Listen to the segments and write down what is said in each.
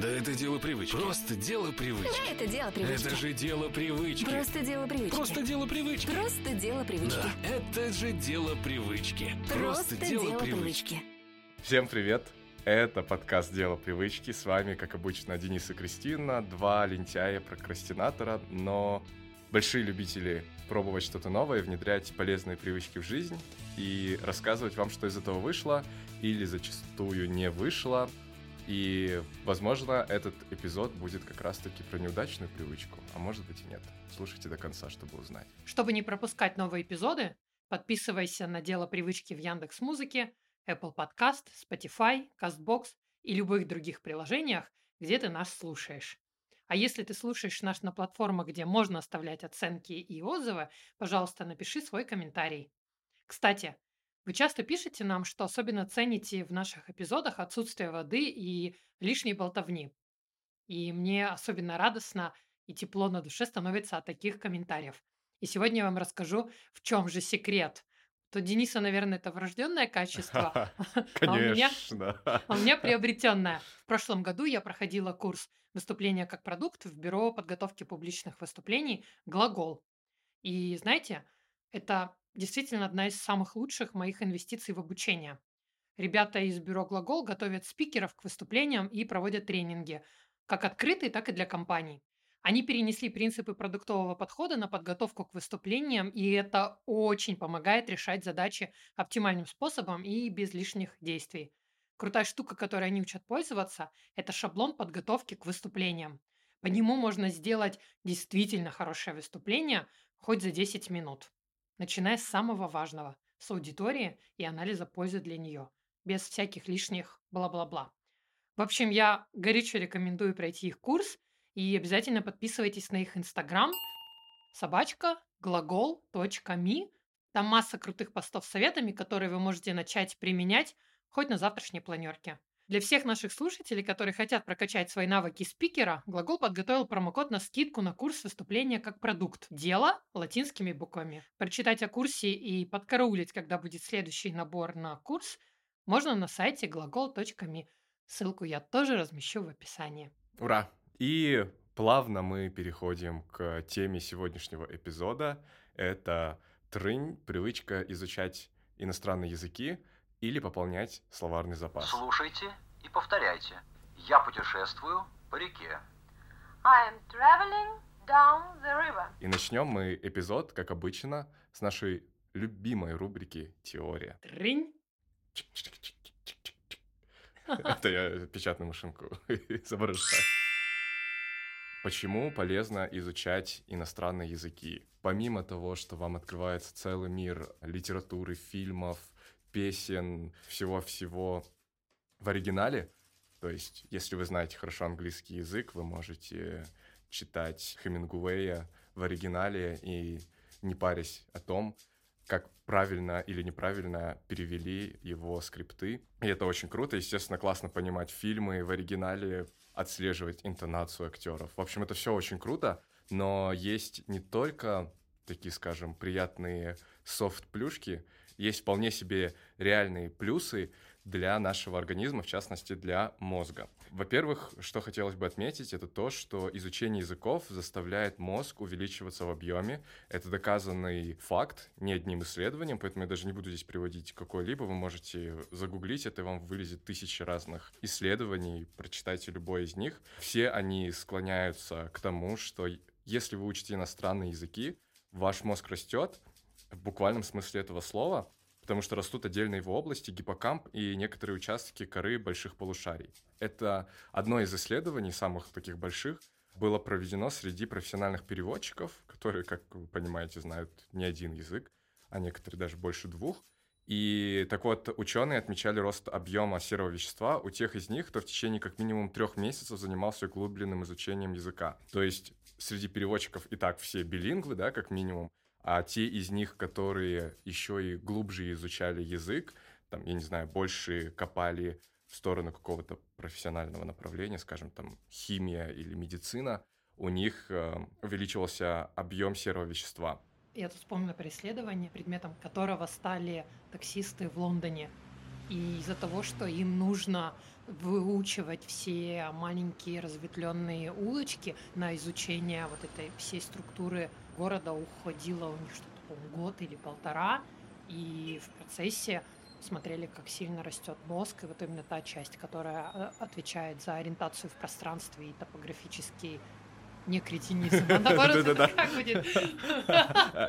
Да это дело привычки. Просто дело привычки. Это дело привычки. Это же дело привычки. Просто дело привычки. Просто дело привычки. Просто дело привычки. Да, это же дело привычки. Просто дело привычки. Всем привет! Это подкаст «Дело привычки». С вами, как обычно, Денис и Кристина, два лентяя-прокрастинатора, но большие любители пробовать что-то новое, внедрять полезные привычки в жизнь и рассказывать вам, что из этого вышло или зачастую не вышло. И, возможно, этот эпизод будет как раз-таки про неудачную привычку, а может быть и нет. Слушайте до конца, чтобы узнать. Чтобы не пропускать новые эпизоды, подписывайся на «Дело привычки» в Яндекс Музыке, Apple Podcast, Spotify, CastBox и любых других приложениях, где ты нас слушаешь. А если ты слушаешь нас на платформах, где можно оставлять оценки и отзывы, пожалуйста, напиши свой комментарий. Кстати, вы часто пишете нам, что особенно цените в наших эпизодах отсутствие воды и лишней болтовни. И мне особенно радостно и тепло на душе становится от таких комментариев. И сегодня я вам расскажу, в чем же секрет. То Дениса, наверное, это врожденное качество, а у меня, а у меня приобретенное. В прошлом году я проходила курс выступления как продукт в бюро подготовки публичных выступлений «Глагол». И знаете, это действительно одна из самых лучших моих инвестиций в обучение. Ребята из бюро «Глагол» готовят спикеров к выступлениям и проводят тренинги, как открытые, так и для компаний. Они перенесли принципы продуктового подхода на подготовку к выступлениям, и это очень помогает решать задачи оптимальным способом и без лишних действий. Крутая штука, которой они учат пользоваться, это шаблон подготовки к выступлениям. По нему можно сделать действительно хорошее выступление хоть за 10 минут начиная с самого важного, с аудитории и анализа пользы для нее, без всяких лишних бла-бла-бла. В общем, я горячо рекомендую пройти их курс и обязательно подписывайтесь на их инстаграм собачка глагол.ми. Там масса крутых постов с советами, которые вы можете начать применять хоть на завтрашней планерке. Для всех наших слушателей, которые хотят прокачать свои навыки спикера, глагол подготовил промокод на скидку на курс выступления как продукт. Дело латинскими буквами. Прочитать о курсе и подкараулить, когда будет следующий набор на курс, можно на сайте глагол.ми. Ссылку я тоже размещу в описании. Ура! И плавно мы переходим к теме сегодняшнего эпизода. Это трынь, привычка изучать иностранные языки или пополнять словарный запас. Слушайте и повторяйте. Я путешествую по реке. I am traveling down the river. И начнем мы эпизод, как обычно, с нашей любимой рубрики «Теория». Это я печатную машинку изображаю. Почему полезно изучать иностранные языки? Помимо того, что вам открывается целый мир литературы, фильмов, песен, всего-всего в оригинале, то есть если вы знаете хорошо английский язык, вы можете читать Хемингуэя в оригинале и не парясь о том, как правильно или неправильно перевели его скрипты. И это очень круто. Естественно, классно понимать фильмы в оригинале, отслеживать интонацию актеров. В общем, это все очень круто, но есть не только такие, скажем, приятные софт-плюшки, есть вполне себе реальные плюсы для нашего организма, в частности, для мозга. Во-первых, что хотелось бы отметить, это то, что изучение языков заставляет мозг увеличиваться в объеме. Это доказанный факт не одним исследованием, поэтому я даже не буду здесь приводить какой-либо. Вы можете загуглить это, вам вылезет тысячи разных исследований, прочитайте любой из них. Все они склоняются к тому, что если вы учите иностранные языки, ваш мозг растет, в буквальном смысле этого слова, потому что растут отдельные его области, гиппокамп и некоторые участки коры больших полушарий. Это одно из исследований, самых таких больших, было проведено среди профессиональных переводчиков, которые, как вы понимаете, знают не один язык, а некоторые даже больше двух. И так вот, ученые отмечали рост объема серого вещества у тех из них, кто в течение как минимум трех месяцев занимался углубленным изучением языка. То есть среди переводчиков и так все билингвы, да, как минимум, а те из них, которые еще и глубже изучали язык, там, я не знаю, больше копали в сторону какого-то профессионального направления, скажем, там, химия или медицина, у них э, увеличивался объем серого вещества. Я тут вспомнила про исследование, предметом которого стали таксисты в Лондоне. И из-за того, что им нужно выучивать все маленькие разветвленные улочки на изучение вот этой всей структуры города уходило у них что-то, по год или полтора. И в процессе смотрели, как сильно растет мозг, и вот именно та часть, которая э, отвечает за ориентацию в пространстве и топографический не кретинизм, а наоборот, как будет?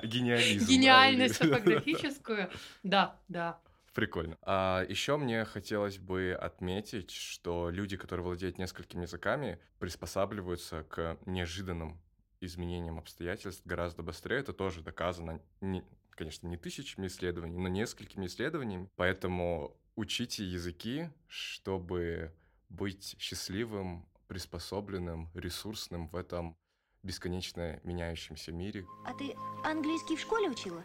Гениализм. Гениальность топографическую. Да, да. Прикольно. А еще мне хотелось бы отметить, что люди, которые владеют несколькими языками, приспосабливаются к неожиданным изменениям обстоятельств гораздо быстрее. Это тоже доказано, не- конечно, не тысячами исследований, но несколькими исследованиями. Поэтому учите языки, чтобы быть счастливым, приспособленным, ресурсным в этом бесконечно меняющемся мире. А ты английский в школе учила?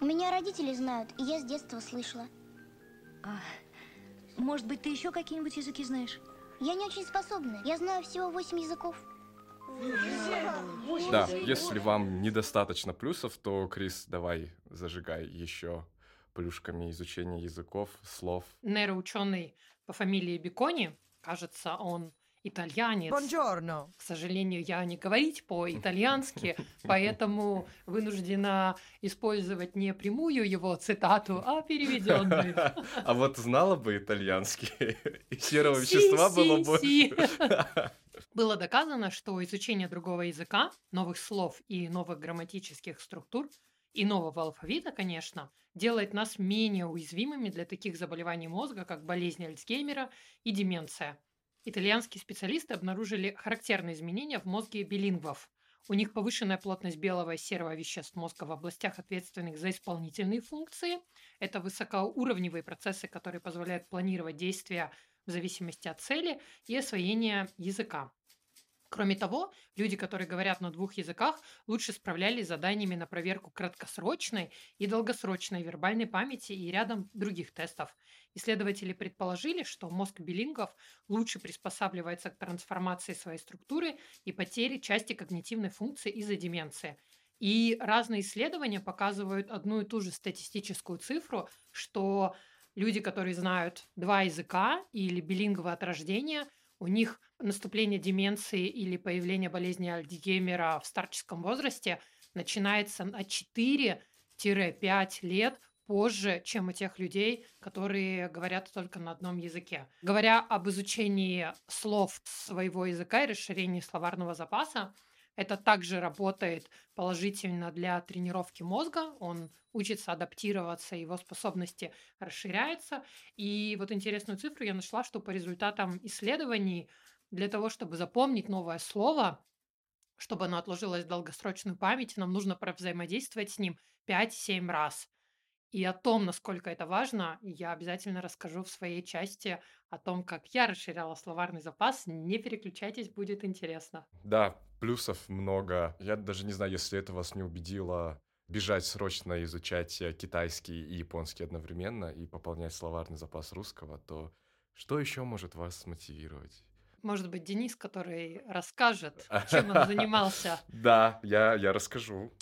У меня родители знают, и я с детства слышала. А, может быть, ты еще какие-нибудь языки знаешь? Я не очень способна. Я знаю всего восемь языков. Да, если вам недостаточно плюсов, то, Крис, давай зажигай еще плюшками изучения языков, слов. Нейроученый по фамилии Бикони, кажется, он итальянец. Buongiorno. К сожалению, я не говорить по-итальянски, поэтому вынуждена использовать не прямую его цитату, а переведенную. А вот знала бы итальянский, и серого вещества было Си-си-си. Было доказано, что изучение другого языка, новых слов и новых грамматических структур и нового алфавита, конечно, делает нас менее уязвимыми для таких заболеваний мозга, как болезнь Альцгеймера и деменция. Итальянские специалисты обнаружили характерные изменения в мозге билингвов. У них повышенная плотность белого и серого веществ мозга в областях, ответственных за исполнительные функции. Это высокоуровневые процессы, которые позволяют планировать действия в зависимости от цели и освоения языка. Кроме того, люди, которые говорят на двух языках, лучше справлялись с заданиями на проверку краткосрочной и долгосрочной вербальной памяти и рядом других тестов. Исследователи предположили, что мозг билингов лучше приспосабливается к трансформации своей структуры и потере части когнитивной функции из-за деменции. И разные исследования показывают одну и ту же статистическую цифру, что люди, которые знают два языка или билинговые от рождения, у них наступление деменции или появление болезни Альцгеймера в старческом возрасте начинается на 4-5 лет позже, чем у тех людей, которые говорят только на одном языке. Говоря об изучении слов своего языка и расширении словарного запаса, это также работает положительно для тренировки мозга. Он учится адаптироваться, его способности расширяются. И вот интересную цифру я нашла, что по результатам исследований для того, чтобы запомнить новое слово, чтобы оно отложилось в долгосрочную память, нам нужно взаимодействовать с ним 5-7 раз. И о том, насколько это важно, я обязательно расскажу в своей части о том, как я расширяла словарный запас. Не переключайтесь, будет интересно. Да, плюсов много. Я даже не знаю, если это вас не убедило бежать срочно изучать китайский и японский одновременно и пополнять словарный запас русского, то что еще может вас смотивировать? Может быть, Денис, который расскажет, чем он занимался. Да, я, я расскажу.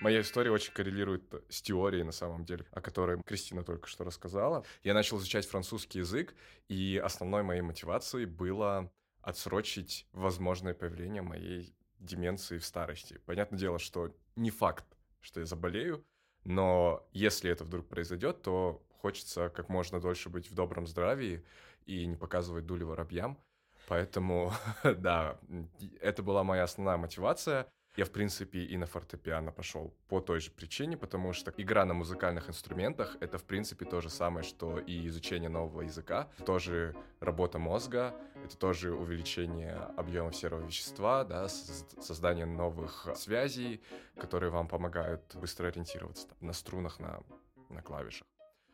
Моя история очень коррелирует с теорией, на самом деле, о которой Кристина только что рассказала. Я начал изучать французский язык, и основной моей мотивацией было отсрочить возможное появление моей деменции в старости. Понятное дело, что не факт, что я заболею, но если это вдруг произойдет, то хочется как можно дольше быть в добром здравии и не показывать дули воробьям. Поэтому, да, это была моя основная мотивация. Я, в принципе, и на фортепиано пошел по той же причине, потому что игра на музыкальных инструментах — это, в принципе, то же самое, что и изучение нового языка. Тоже работа мозга, это тоже увеличение объема серого вещества, да, создание новых связей, которые вам помогают быстро ориентироваться на струнах, на, на клавишах.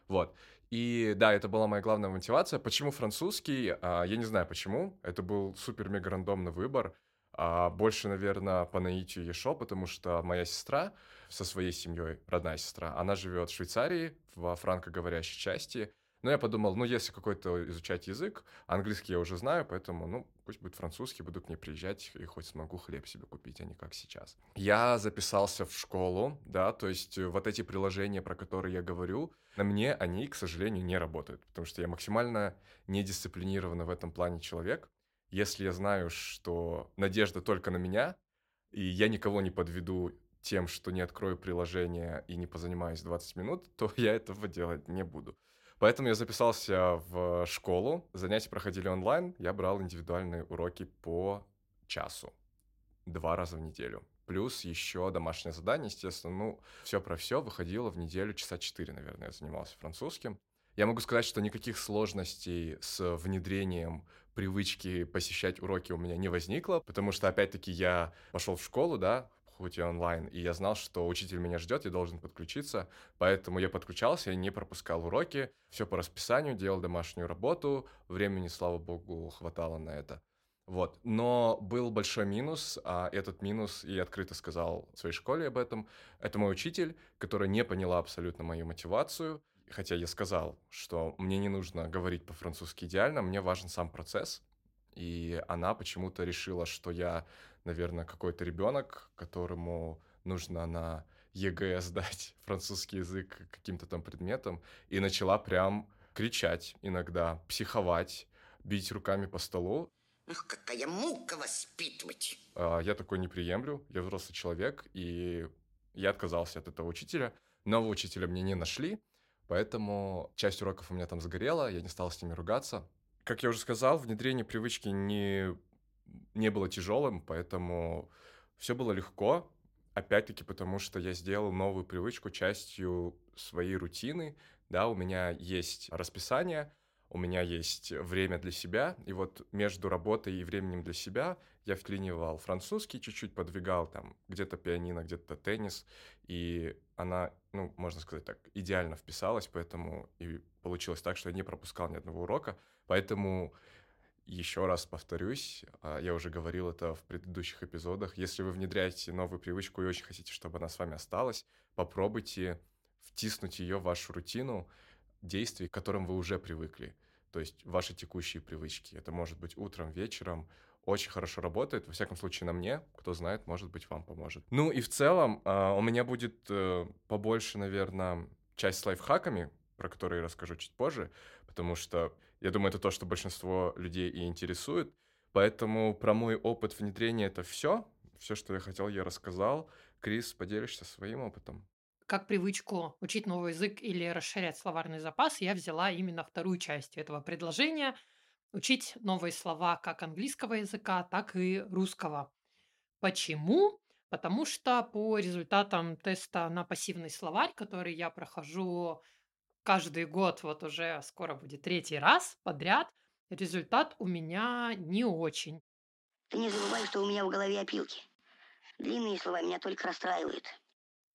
Вот. И да, это была моя главная мотивация. Почему французский? А, я не знаю почему. Это был супер-мега рандомный выбор. А больше, наверное, по наитию шел, потому что моя сестра со своей семьей, родная сестра, она живет в Швейцарии, во франкоговорящей части, Но я подумал, ну, если какой-то изучать язык, английский я уже знаю, поэтому, ну, пусть будет французский, буду к ней приезжать и хоть смогу хлеб себе купить, а не как сейчас. Я записался в школу, да, то есть вот эти приложения, про которые я говорю, на мне они, к сожалению, не работают, потому что я максимально недисциплинированный в этом плане человек. Если я знаю, что надежда только на меня, и я никого не подведу тем, что не открою приложение и не позанимаюсь 20 минут, то я этого делать не буду. Поэтому я записался в школу, занятия проходили онлайн, я брал индивидуальные уроки по часу, два раза в неделю. Плюс еще домашнее задание, естественно, ну, все про все выходило в неделю часа 4, наверное, я занимался французским. Я могу сказать, что никаких сложностей с внедрением привычки посещать уроки у меня не возникло, потому что, опять-таки, я пошел в школу, да, хоть и онлайн, и я знал, что учитель меня ждет, я должен подключиться, поэтому я подключался, я не пропускал уроки, все по расписанию, делал домашнюю работу, времени, слава богу, хватало на это. Вот. Но был большой минус, а этот минус, и открыто сказал в своей школе об этом, это мой учитель, которая не поняла абсолютно мою мотивацию, хотя я сказал, что мне не нужно говорить по-французски идеально, мне важен сам процесс, и она почему-то решила, что я наверное, какой-то ребенок, которому нужно на ЕГЭ сдать французский язык каким-то там предметом, и начала прям кричать иногда, психовать, бить руками по столу. Ах, какая мука воспитывать! А, я такой не приемлю, я взрослый человек, и я отказался от этого учителя. Нового учителя мне не нашли, поэтому часть уроков у меня там сгорела, я не стал с ними ругаться. Как я уже сказал, внедрение привычки не не было тяжелым, поэтому все было легко. Опять-таки, потому что я сделал новую привычку частью своей рутины. Да, у меня есть расписание, у меня есть время для себя, и вот между работой и временем для себя я вклинивал французский, чуть-чуть подвигал там где-то пианино, где-то теннис, и она, ну, можно сказать так, идеально вписалась, поэтому и получилось так, что я не пропускал ни одного урока, поэтому еще раз повторюсь, а, я уже говорил это в предыдущих эпизодах, если вы внедряете новую привычку и очень хотите, чтобы она с вами осталась, попробуйте втиснуть ее в вашу рутину действий, к которым вы уже привыкли. То есть ваши текущие привычки. Это может быть утром, вечером. Очень хорошо работает. Во всяком случае, на мне. Кто знает, может быть, вам поможет. Ну и в целом а, у меня будет э, побольше, наверное, часть с лайфхаками, про которые расскажу чуть позже, потому что я думаю, это то, что большинство людей и интересует. Поэтому про мой опыт внедрения это все. Все, что я хотел, я рассказал. Крис, поделишься своим опытом? Как привычку учить новый язык или расширять словарный запас, я взяла именно вторую часть этого предложения – учить новые слова как английского языка, так и русского. Почему? Потому что по результатам теста на пассивный словарь, который я прохожу каждый год, вот уже скоро будет третий раз подряд, результат у меня не очень. Ты не забывай, что у меня в голове опилки. Длинные слова меня только расстраивают.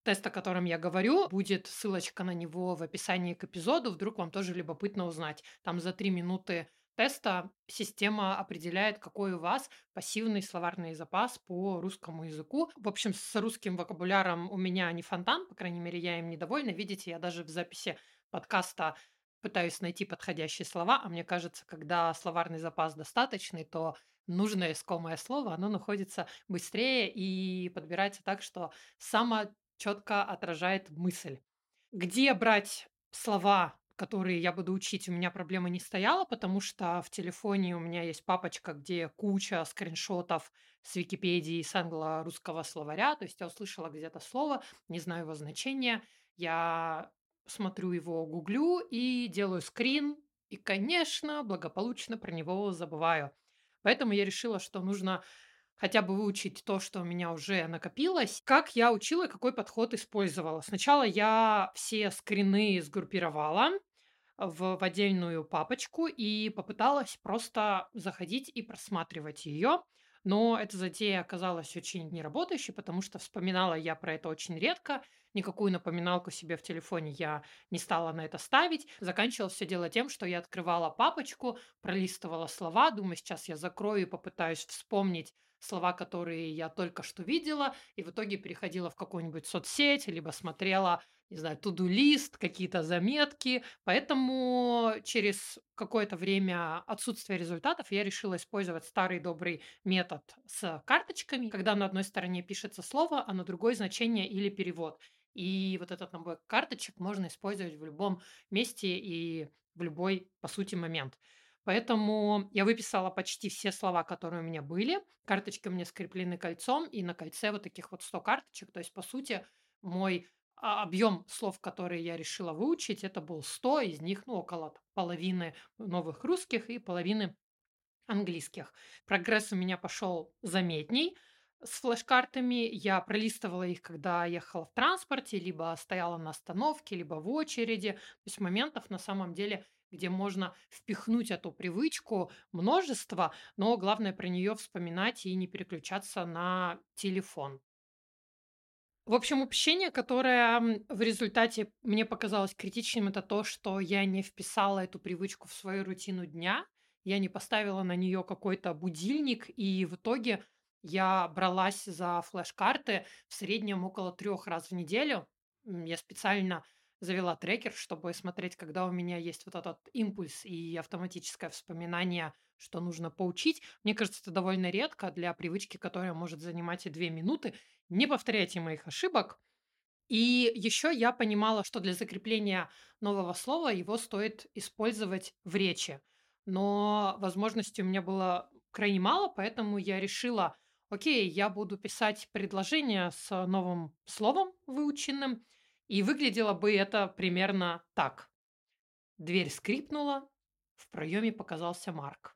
Тест, о котором я говорю, будет ссылочка на него в описании к эпизоду, вдруг вам тоже любопытно узнать. Там за три минуты теста система определяет, какой у вас пассивный словарный запас по русскому языку. В общем, с русским вокабуляром у меня не фонтан, по крайней мере, я им недовольна. Видите, я даже в записи подкаста пытаюсь найти подходящие слова, а мне кажется, когда словарный запас достаточный, то нужное искомое слово, оно находится быстрее и подбирается так, что само четко отражает мысль. Где брать слова, которые я буду учить, у меня проблемы не стояла, потому что в телефоне у меня есть папочка, где куча скриншотов с Википедии, с англо-русского словаря, то есть я услышала где-то слово, не знаю его значения, я смотрю его, гуглю и делаю скрин, и, конечно, благополучно про него забываю. Поэтому я решила, что нужно хотя бы выучить то, что у меня уже накопилось. Как я учила, какой подход использовала. Сначала я все скрины сгруппировала в, в отдельную папочку и попыталась просто заходить и просматривать ее. Но эта затея оказалась очень неработающей, потому что вспоминала я про это очень редко. Никакую напоминалку себе в телефоне я не стала на это ставить. Заканчивалось все дело тем, что я открывала папочку, пролистывала слова, думаю, сейчас я закрою и попытаюсь вспомнить слова, которые я только что видела, и в итоге переходила в какую-нибудь соцсеть, либо смотрела не знаю, туду-лист, какие-то заметки. Поэтому через какое-то время отсутствия результатов я решила использовать старый добрый метод с карточками, когда на одной стороне пишется слово, а на другой значение или перевод. И вот этот набор карточек можно использовать в любом месте и в любой, по сути, момент. Поэтому я выписала почти все слова, которые у меня были. Карточки у меня скреплены кольцом, и на кольце вот таких вот 100 карточек. То есть, по сути, мой объем слов, которые я решила выучить, это был 100, из них, ну, около половины новых русских и половины английских. Прогресс у меня пошел заметней с флеш-картами. Я пролистывала их, когда ехала в транспорте, либо стояла на остановке, либо в очереди. То есть моментов на самом деле где можно впихнуть эту привычку множество, но главное про нее вспоминать и не переключаться на телефон. В общем, упущение, которое в результате мне показалось критичным, это то, что я не вписала эту привычку в свою рутину дня, я не поставила на нее какой-то будильник, и в итоге я бралась за флеш-карты в среднем около трех раз в неделю. Я специально завела трекер, чтобы смотреть, когда у меня есть вот этот импульс и автоматическое вспоминание, что нужно поучить. Мне кажется, это довольно редко для привычки, которая может занимать и две минуты. Не повторяйте моих ошибок. И еще я понимала, что для закрепления нового слова его стоит использовать в речи. Но возможностей у меня было крайне мало, поэтому я решила, окей, я буду писать предложение с новым словом выученным, и выглядело бы это примерно так. Дверь скрипнула, в проеме показался Марк.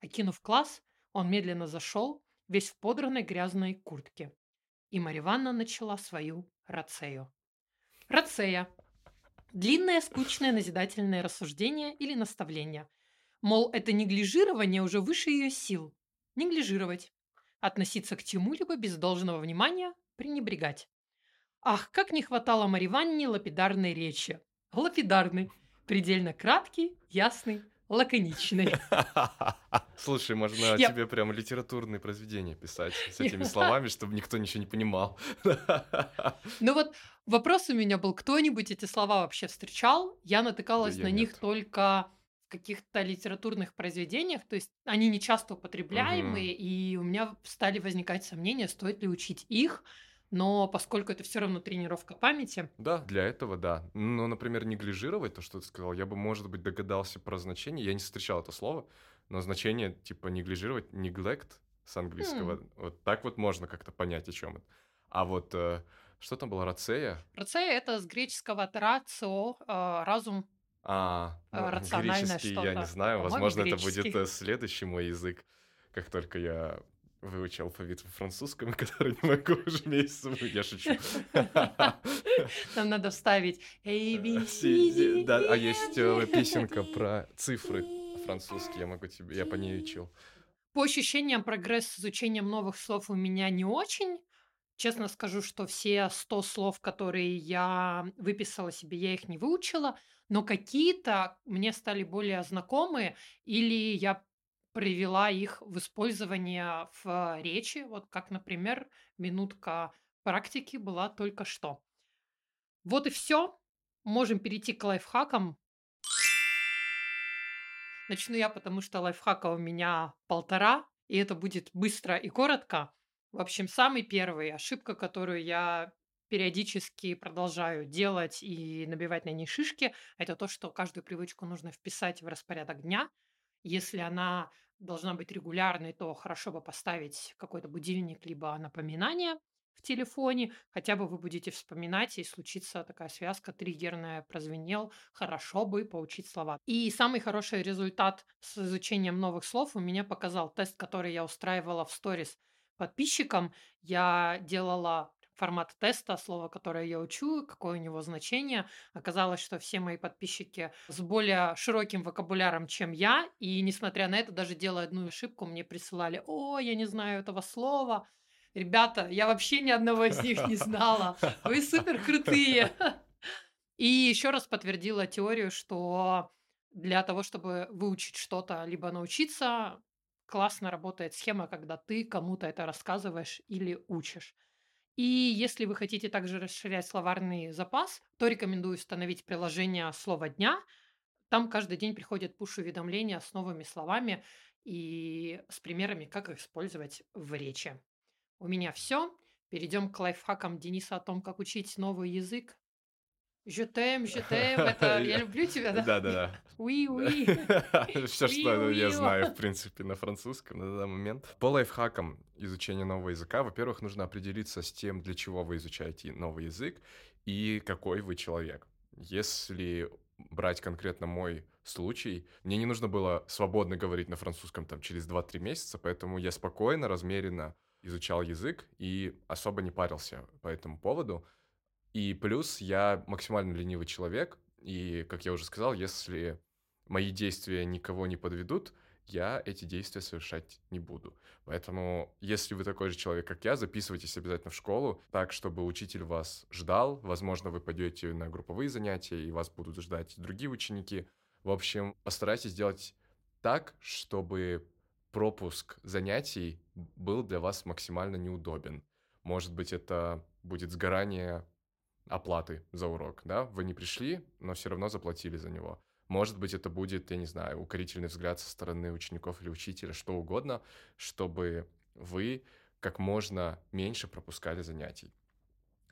Окинув класс, он медленно зашел, весь в подранной грязной куртке. И Мариванна начала свою рацею. Рацея. Длинное, скучное, назидательное рассуждение или наставление. Мол, это неглижирование уже выше ее сил. Неглижировать. Относиться к чему-либо без должного внимания, пренебрегать. Ах, как не хватало Мариванне лапидарной речи. Лапидарный. Предельно краткий, ясный, лаконичный. Слушай, можно Я- тебе прям литературные произведения писать с этими словами, чтобы никто ничего не понимал. Ну вот вопрос у меня был, кто-нибудь эти слова вообще встречал? Я натыкалась я на них нет. только в каких-то литературных произведениях, то есть они не часто употребляемые, и у меня стали возникать сомнения, стоит ли учить их, но поскольку это все равно тренировка памяти, Да, для этого да. Но, например, неглижировать, то, что ты сказал, я бы, может быть, догадался про значение. Я не встречал это слово, но значение, типа, неглижировать, neglect с английского. Вот так вот можно как-то понять, о чем это. А вот э, что там было, рацея? рацея это с греческого рацио, э, разум. А, Э, ну, рациональное греческий я что-то. не знаю. По-моему, Возможно, это будет э, следующий мой язык, как только я выучил алфавит во французском, который не могу уже месяц. Я шучу. Там надо вставить A, B, C, Э, Да, а есть песенка про цифры французские, я могу тебе, я по ней учил. По ощущениям, прогресс с изучением новых слов у меня не очень. Честно скажу, что все 100 слов, которые я выписала себе, я их не выучила, но какие-то мне стали более знакомы, или я привела их в использование в речи, вот как, например, минутка практики была только что. Вот и все. Можем перейти к лайфхакам. Начну я, потому что лайфхака у меня полтора, и это будет быстро и коротко. В общем, самый первый ошибка, которую я периодически продолжаю делать и набивать на ней шишки, это то, что каждую привычку нужно вписать в распорядок дня. Если она должна быть регулярной, то хорошо бы поставить какой-то будильник либо напоминание в телефоне. Хотя бы вы будете вспоминать, и случится такая связка триггерная, прозвенел, хорошо бы поучить слова. И самый хороший результат с изучением новых слов у меня показал тест, который я устраивала в сторис подписчикам. Я делала формат теста, слово, которое я учу, какое у него значение. Оказалось, что все мои подписчики с более широким вокабуляром, чем я, и несмотря на это, даже делая одну ошибку, мне присылали, о, я не знаю этого слова. Ребята, я вообще ни одного из них не знала. Вы супер крутые. И еще раз подтвердила теорию, что для того, чтобы выучить что-то, либо научиться, классно работает схема, когда ты кому-то это рассказываешь или учишь. И если вы хотите также расширять словарный запас, то рекомендую установить приложение «Слово дня». Там каждый день приходят пуш-уведомления с новыми словами и с примерами, как их использовать в речи. У меня все. Перейдем к лайфхакам Дениса о том, как учить новый язык. Жетем, жетем, это я люблю тебя, да? Да-да-да. Уи, уи. Все, что Уи, я знаю, в принципе, на французском на данный момент. По лайфхакам изучения нового языка, во-первых, нужно определиться с тем, для чего вы изучаете новый язык и какой вы человек. Если брать конкретно мой случай, мне не нужно было свободно говорить на французском там через 2-3 месяца, поэтому я спокойно, размеренно изучал язык и особо не парился по этому поводу. И плюс я максимально ленивый человек, и, как я уже сказал, если мои действия никого не подведут, я эти действия совершать не буду. Поэтому, если вы такой же человек, как я, записывайтесь обязательно в школу, так, чтобы учитель вас ждал. Возможно, вы пойдете на групповые занятия, и вас будут ждать другие ученики. В общем, постарайтесь сделать так, чтобы пропуск занятий был для вас максимально неудобен. Может быть, это будет сгорание оплаты за урок, да? Вы не пришли, но все равно заплатили за него. Может быть, это будет, я не знаю, укорительный взгляд со стороны учеников или учителя, что угодно, чтобы вы как можно меньше пропускали занятий.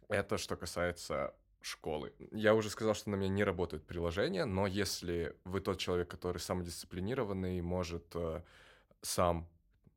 Это что касается школы. Я уже сказал, что на меня не работают приложения, но если вы тот человек, который самодисциплинированный, может э, сам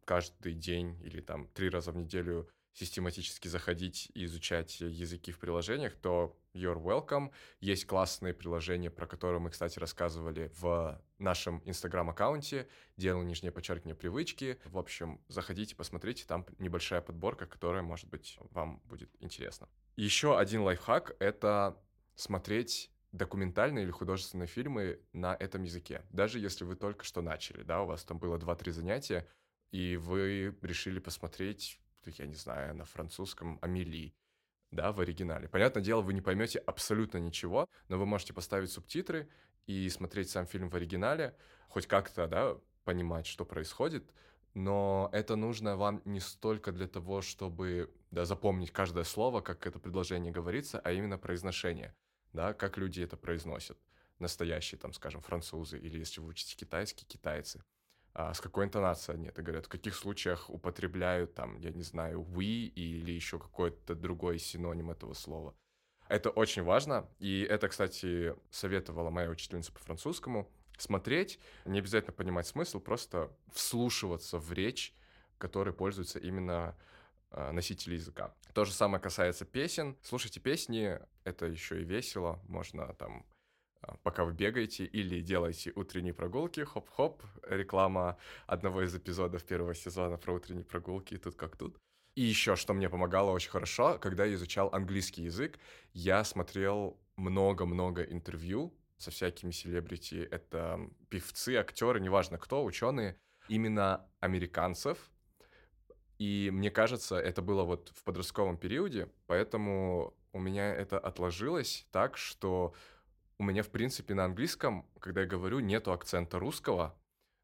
каждый день или там три раза в неделю систематически заходить и изучать языки в приложениях, то you're welcome. Есть классные приложения, про которые мы, кстати, рассказывали в нашем инстаграм-аккаунте. Делал нижнее подчеркивание привычки. В общем, заходите, посмотрите, там небольшая подборка, которая, может быть, вам будет интересна. Еще один лайфхак — это смотреть документальные или художественные фильмы на этом языке. Даже если вы только что начали, да, у вас там было 2-3 занятия, и вы решили посмотреть, я не знаю, на французском «Амели», да, в оригинале. Понятное дело, вы не поймете абсолютно ничего, но вы можете поставить субтитры и смотреть сам фильм в оригинале, хоть как-то, да, понимать, что происходит, но это нужно вам не столько для того, чтобы да, запомнить каждое слово, как это предложение говорится, а именно произношение, да, как люди это произносят, настоящие, там, скажем, французы, или если вы учите китайский, китайцы а, с какой интонацией они это говорят, в каких случаях употребляют там, я не знаю, we или еще какой-то другой синоним этого слова. Это очень важно, и это, кстати, советовала моя учительница по французскому, смотреть, не обязательно понимать смысл, просто вслушиваться в речь, которой пользуются именно а, носители языка. То же самое касается песен. Слушайте песни, это еще и весело, можно там пока вы бегаете или делаете утренние прогулки, хоп-хоп, реклама одного из эпизодов первого сезона про утренние прогулки, тут как тут. И еще, что мне помогало очень хорошо, когда я изучал английский язык, я смотрел много-много интервью со всякими селебрити, это певцы, актеры, неважно кто, ученые, именно американцев. И мне кажется, это было вот в подростковом периоде, поэтому у меня это отложилось так, что у меня, в принципе, на английском, когда я говорю, нету акцента русского,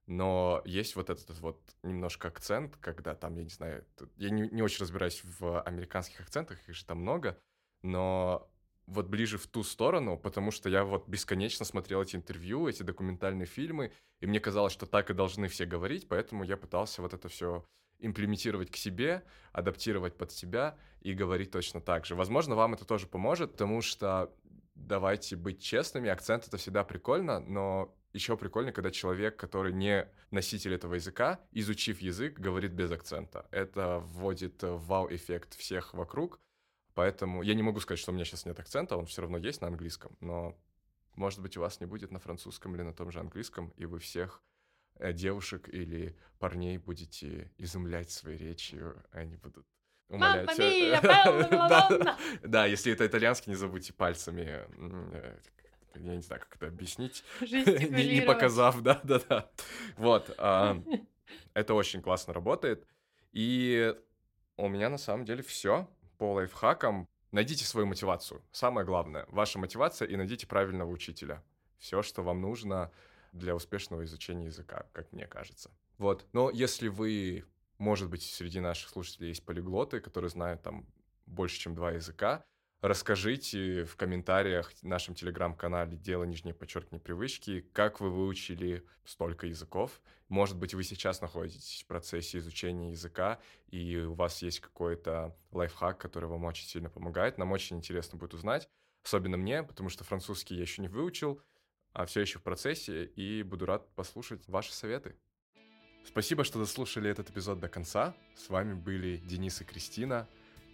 но есть вот этот вот немножко акцент, когда там, я не знаю, я не, не очень разбираюсь в американских акцентах, их же там много, но вот ближе в ту сторону, потому что я вот бесконечно смотрел эти интервью, эти документальные фильмы, и мне казалось, что так и должны все говорить, поэтому я пытался вот это все имплементировать к себе, адаптировать под себя и говорить точно так же. Возможно, вам это тоже поможет, потому что давайте быть честными, акцент это всегда прикольно, но еще прикольно, когда человек, который не носитель этого языка, изучив язык, говорит без акцента. Это вводит э, вау-эффект всех вокруг, поэтому я не могу сказать, что у меня сейчас нет акцента, он все равно есть на английском, но, может быть, у вас не будет на французском или на том же английском, и вы всех э, девушек или парней будете изумлять своей речью, они будут умолять... Мамма мия, да, да. Если это итальянский, не забудьте пальцами, э, я не знаю, как это объяснить, не, показав, да-да-да. Вот, а, это очень классно работает. И у меня на самом деле все по лайфхакам. Найдите свою мотивацию. Самое главное, ваша мотивация и найдите правильного учителя. Все, что вам нужно для успешного изучения языка, как мне кажется. Вот. Но если вы, может быть, среди наших слушателей есть полиглоты, которые знают там больше, чем два языка. Расскажите в комментариях в нашем телеграм-канале «Дело нижнее подчеркивание привычки», как вы выучили столько языков. Может быть, вы сейчас находитесь в процессе изучения языка, и у вас есть какой-то лайфхак, который вам очень сильно помогает. Нам очень интересно будет узнать, особенно мне, потому что французский я еще не выучил, а все еще в процессе, и буду рад послушать ваши советы. Спасибо, что дослушали этот эпизод до конца. С вами были Денис и Кристина.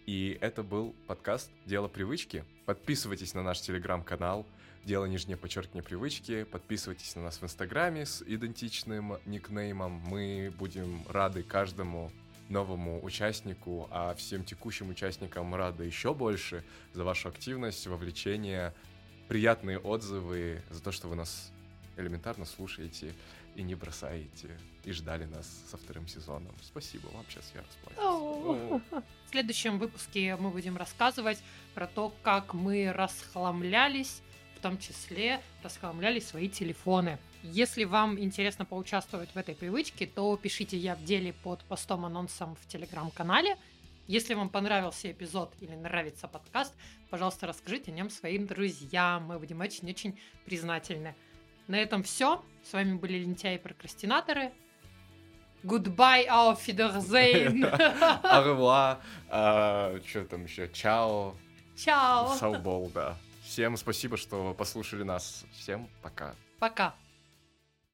И это был подкаст «Дело привычки». Подписывайтесь на наш телеграм-канал «Дело нижнее подчеркивание привычки». Подписывайтесь на нас в инстаграме с идентичным никнеймом. Мы будем рады каждому новому участнику, а всем текущим участникам рады еще больше за вашу активность, вовлечение, приятные отзывы, за то, что вы нас элементарно слушаете и не бросаете, и ждали нас со вторым сезоном. Спасибо вам, сейчас я расплачусь. В следующем выпуске мы будем рассказывать про то, как мы расхламлялись, в том числе расхламляли свои телефоны. Если вам интересно поучаствовать в этой привычке, то пишите «Я в деле» под постом-анонсом в телеграм-канале. Если вам понравился эпизод или нравится подкаст, пожалуйста, расскажите о нем своим друзьям. Мы будем очень-очень признательны. На этом все. С вами были лентяи и прокрастинаторы. Goodbye, auf Wiedersehen. Арва, что там еще, чао, Чао. саубол, да. Всем спасибо, что послушали нас. Всем пока. Пока.